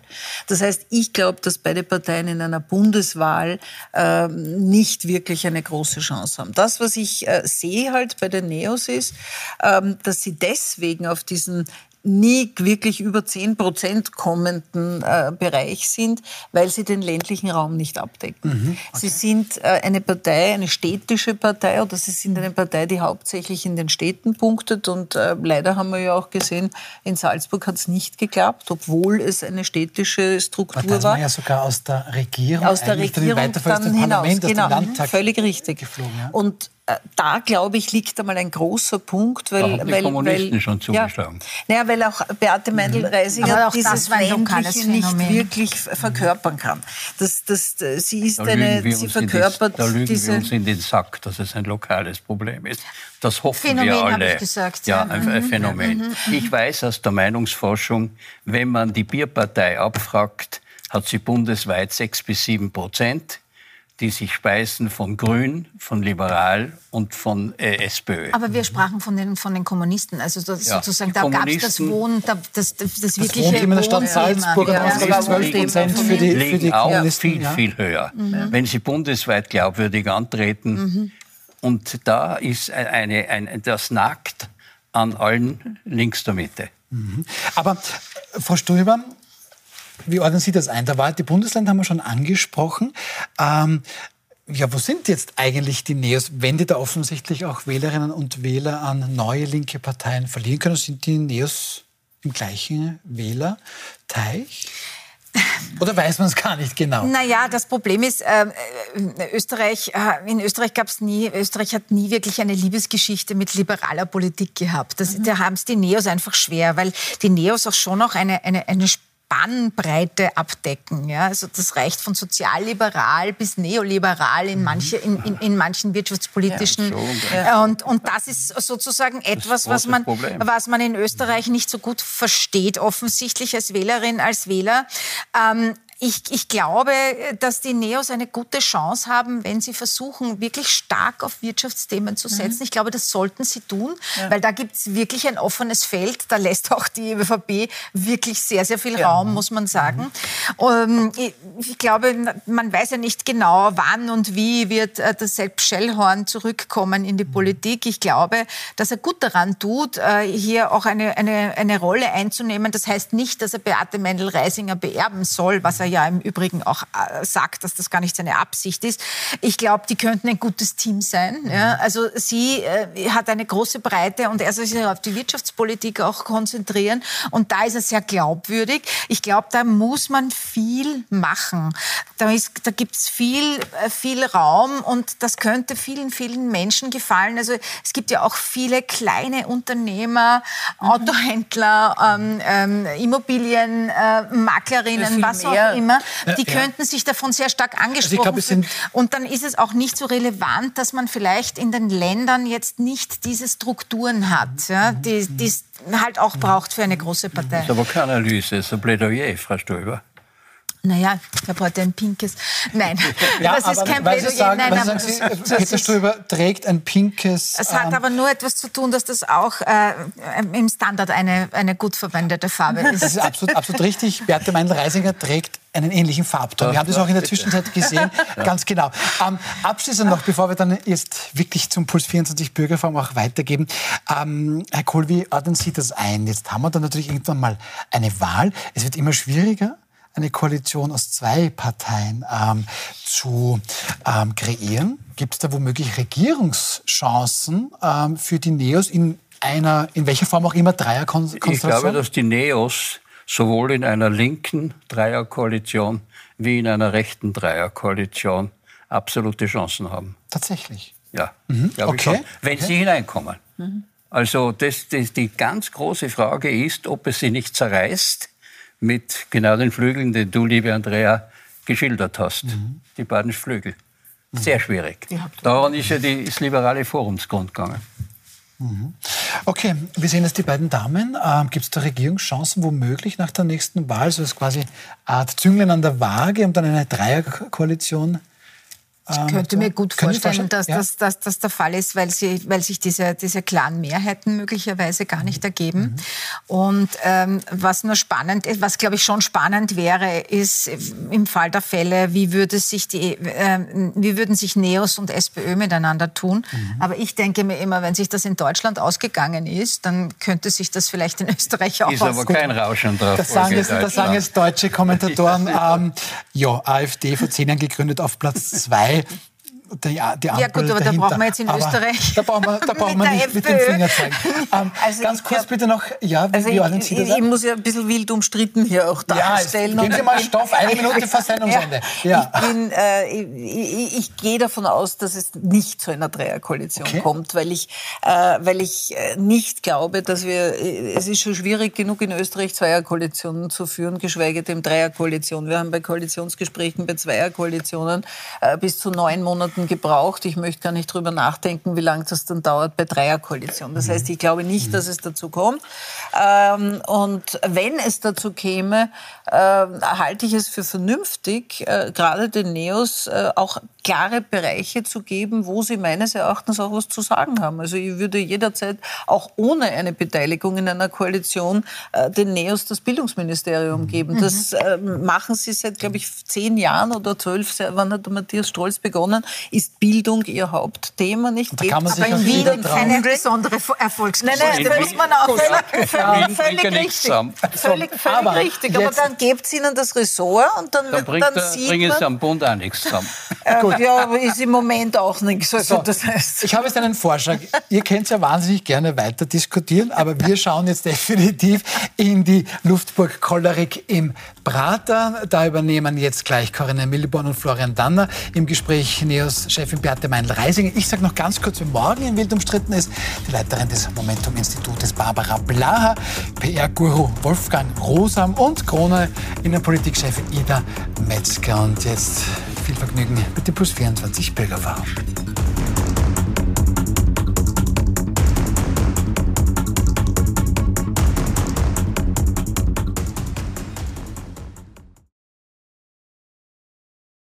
Das heißt, ich glaube, dass beide Parteien in einer Bundeswahl äh, nicht wirklich eine große Chance haben. Das, was ich äh, sehe halt bei den Neos ist, äh, dass sie deswegen auf diesen nie wirklich über 10 Prozent kommenden äh, Bereich sind, weil sie den ländlichen Raum nicht abdecken. Mhm, okay. Sie sind äh, eine Partei, eine städtische Partei oder sie sind eine Partei, die hauptsächlich in den Städten punktet und äh, leider haben wir ja auch gesehen, in Salzburg hat es nicht geklappt, obwohl es eine städtische Struktur Aber das war. ja sogar aus der Regierung, aus der Regierung dann hinaus, genau, völlig richtig. Geflogen, ja? Und da, glaube ich, liegt einmal ein großer Punkt, weil... Da haben die weil, Kommunisten weil, schon zugeschlagen. Ja, naja, weil auch Beate Meindl-Reisinger mhm. dieses Ländliche nicht wirklich verkörpern kann. Das, das, sie ist da eine... Sie verkörpert das, da lügen diese, wir uns in den Sack, dass es ein lokales Problem ist. Das hoffen Phänomen, wir alle. Ich gesagt, ja, ja, ein, ein mhm. Phänomen. Mhm. Ich weiß aus der Meinungsforschung, wenn man die Bierpartei abfragt, hat sie bundesweit sechs bis sieben Prozent die sich speisen von Grün, von Liberal und von äh, SPÖ. Aber wir sprachen von den, von den Kommunisten. Also das, ja, sozusagen, da gab es das Wohnen, das, das, das, das wirkliche Wohnthema in der Stadt Salzburg ja, ja. 12 Prozent für die, für die auch viel, ja. viel höher. Mhm. Wenn sie bundesweit glaubwürdig antreten. Mhm. Und da ist eine, ein, das nagt an allen links der Mitte. Mhm. Aber Frau Stoiber, wie ordnen Sie das ein? Da war die Bundesländer haben wir schon angesprochen. Ähm, ja, wo sind jetzt eigentlich die Neos, wenn die da offensichtlich auch Wählerinnen und Wähler an neue linke Parteien verlieren können? Sind die Neos im gleichen Wählerteich? Oder weiß man es gar nicht genau? Naja, das Problem ist, äh, Österreich, äh, in Österreich gab es nie, Österreich hat nie wirklich eine Liebesgeschichte mit liberaler Politik gehabt. Das, mhm. Da haben es die Neos einfach schwer, weil die Neos auch schon noch eine, eine, eine Spannbreite abdecken. Ja? Also das reicht von sozialliberal bis neoliberal in, manche, in, in, in manchen wirtschaftspolitischen. Ja, und, und das ist sozusagen etwas, was man, was man in Österreich nicht so gut versteht, offensichtlich als Wählerin, als Wähler. Ähm, ich, ich, glaube, dass die Neos eine gute Chance haben, wenn sie versuchen, wirklich stark auf Wirtschaftsthemen zu setzen. Mhm. Ich glaube, das sollten sie tun, ja. weil da gibt es wirklich ein offenes Feld. Da lässt auch die ÖVP wirklich sehr, sehr viel ja. Raum, muss man sagen. Mhm. Ich, ich, glaube, man weiß ja nicht genau, wann und wie wird äh, das Sepp Schellhorn zurückkommen in die mhm. Politik. Ich glaube, dass er gut daran tut, äh, hier auch eine, eine, eine Rolle einzunehmen. Das heißt nicht, dass er Beate Mendel-Reisinger beerben soll, was er er ja im Übrigen auch äh, sagt, dass das gar nicht seine Absicht ist. Ich glaube, die könnten ein gutes Team sein. Ja? Also sie äh, hat eine große Breite und er soll sich auf die Wirtschaftspolitik auch konzentrieren. Und da ist er sehr glaubwürdig. Ich glaube, da muss man viel machen. Da, da gibt es viel, äh, viel Raum und das könnte vielen, vielen Menschen gefallen. Also es gibt ja auch viele kleine Unternehmer, mhm. Autohändler, ähm, ähm, Immobilienmaklerinnen, äh, was auch immer, die ja. könnten sich davon sehr stark also angesprochen also fühlen. Und dann ist es auch nicht so relevant, dass man vielleicht in den Ländern jetzt nicht diese Strukturen hat, ja, die es halt auch braucht für eine große Partei. Das ist aber keine Analyse, das ist ein Plädoyer, Frau Stoiber. Naja, ich habe heute ein pinkes. Nein, ja, das ist kein Plädoyer. Sagen, Nein, aber Sie, Peter Ströber trägt ein pinkes. Es hat ähm, aber nur etwas zu tun, dass das auch äh, im Standard eine, eine gut verwendete Farbe ist. Das ist absolut, absolut richtig. Beate Meindl-Reisinger trägt einen ähnlichen Farbton. Wir haben das auch in der Zwischenzeit gesehen, ganz genau. Ähm, abschließend noch, bevor wir dann jetzt wirklich zum Puls 24 Bürgerform auch weitergeben. Ähm, Herr Kohl, wie ordnen Sie das ein? Jetzt haben wir dann natürlich irgendwann mal eine Wahl. Es wird immer schwieriger eine Koalition aus zwei Parteien ähm, zu ähm, kreieren. Gibt es da womöglich Regierungschancen ähm, für die Neos in einer, in welcher Form auch immer, Dreierkonstellation? Ich glaube, dass die Neos sowohl in einer linken Dreierkoalition wie in einer rechten Dreierkoalition absolute Chancen haben. Tatsächlich. Ja, mhm. okay. wenn okay. sie hineinkommen. Mhm. Also das, das, die ganz große Frage ist, ob es sie nicht zerreißt mit genau den Flügeln, den du, liebe Andrea, geschildert hast. Mhm. Die beiden Flügel. Mhm. Sehr schwierig. Daran ist ja die, das liberale Forumsgrund gegangen. Mhm. Okay, wir sehen jetzt die beiden Damen. Ähm, Gibt es da Regierungschancen womöglich nach der nächsten Wahl? So ist quasi eine Art Zünglein an der Waage, um dann eine Dreierkoalition ich ähm, könnte mir gut vorstellen, dass ja. das, dass das der Fall ist, weil, sie, weil sich diese, diese klaren Mehrheiten möglicherweise gar nicht ergeben. Mhm. Und ähm, was nur spannend ist, was glaube ich schon spannend wäre, ist im Fall der Fälle, wie, würde sich die, äh, wie würden sich Neos und SPÖ miteinander tun. Mhm. Aber ich denke mir immer, wenn sich das in Deutschland ausgegangen ist, dann könnte sich das vielleicht in Österreich auch Ist aber kein Rauschen drauf. Das sagen, jetzt, das sagen jetzt deutsche Kommentatoren. ähm, ja, AfD vor zehn Jahren gegründet auf Platz zwei Hey, die, die Ampel Ja gut, aber dahinter. da brauchen wir jetzt in aber Österreich Da brauchen wir, da brauchen wir nicht mit dem Finger zeigen. Ähm, also ganz kurz glaub, bitte noch, ja, wie, also wie ich, ich, ich, muss ja ein bisschen wild umstritten hier auch darstellen. Ja, geben Sie mal Stoff, eine Minute vor Sendungsende. Ja. Ich, bin, äh, ich, ich, gehe davon aus, dass es nicht zu einer Dreierkoalition okay. kommt, weil ich, äh, weil ich äh, nicht glaube, dass wir, äh, es ist schon schwierig genug in Österreich Zweierkoalitionen zu führen, geschweige denn Dreierkoalition. Wir haben bei Koalitionsgesprächen, bei Zweierkoalitionen äh, bis zu neun Monaten Monaten gebraucht. Ich möchte gar nicht drüber nachdenken, wie lange das dann dauert bei Dreierkoalition. Das heißt, ich glaube nicht, dass es dazu kommt. Ähm, und wenn es dazu käme, äh, halte ich es für vernünftig, äh, gerade den Neos äh, auch klare Bereiche zu geben, wo sie meines Erachtens auch was zu sagen haben. Also ich würde jederzeit auch ohne eine Beteiligung in einer Koalition äh, den Neos das Bildungsministerium mhm. geben. Das mhm. äh, machen sie seit, glaube ich, zehn Jahren oder zwölf, wann hat der Matthias Strolz begonnen, ist Bildung ihr Hauptthema. Nicht da kann man sich aber in Wien keine besondere Erfolgsgeschichte. Nein, nein, das muss man auch völlig, völlig, völlig richtig. Völlig, völlig aber richtig. Aber dann gebt ihnen das Ressort und dann, da bringt, dann sieht bringen man, sie am Bund auch nichts zusammen. Gut. Ja, aber ist im Moment auch nichts. Also so, das heißt. Ich habe jetzt einen Vorschlag. Ihr könnt ja wahnsinnig gerne weiter diskutieren, aber wir schauen jetzt definitiv in die Luftburg Kollerik im Prater. Da übernehmen jetzt gleich Corinna Milborn und Florian Danner im Gespräch NEOS-Chefin Beate Meinl-Reisinger. Ich sage noch ganz kurz, wer morgen in Wild umstritten ist, die Leiterin des Momentum-Institutes Barbara Blaha, PR-Guru Wolfgang Rosam und Krone Innenpolitik-Chefin Ida Metzger. Und jetzt viel Vergnügen mit dem Plus 24 Bürgerfahrer.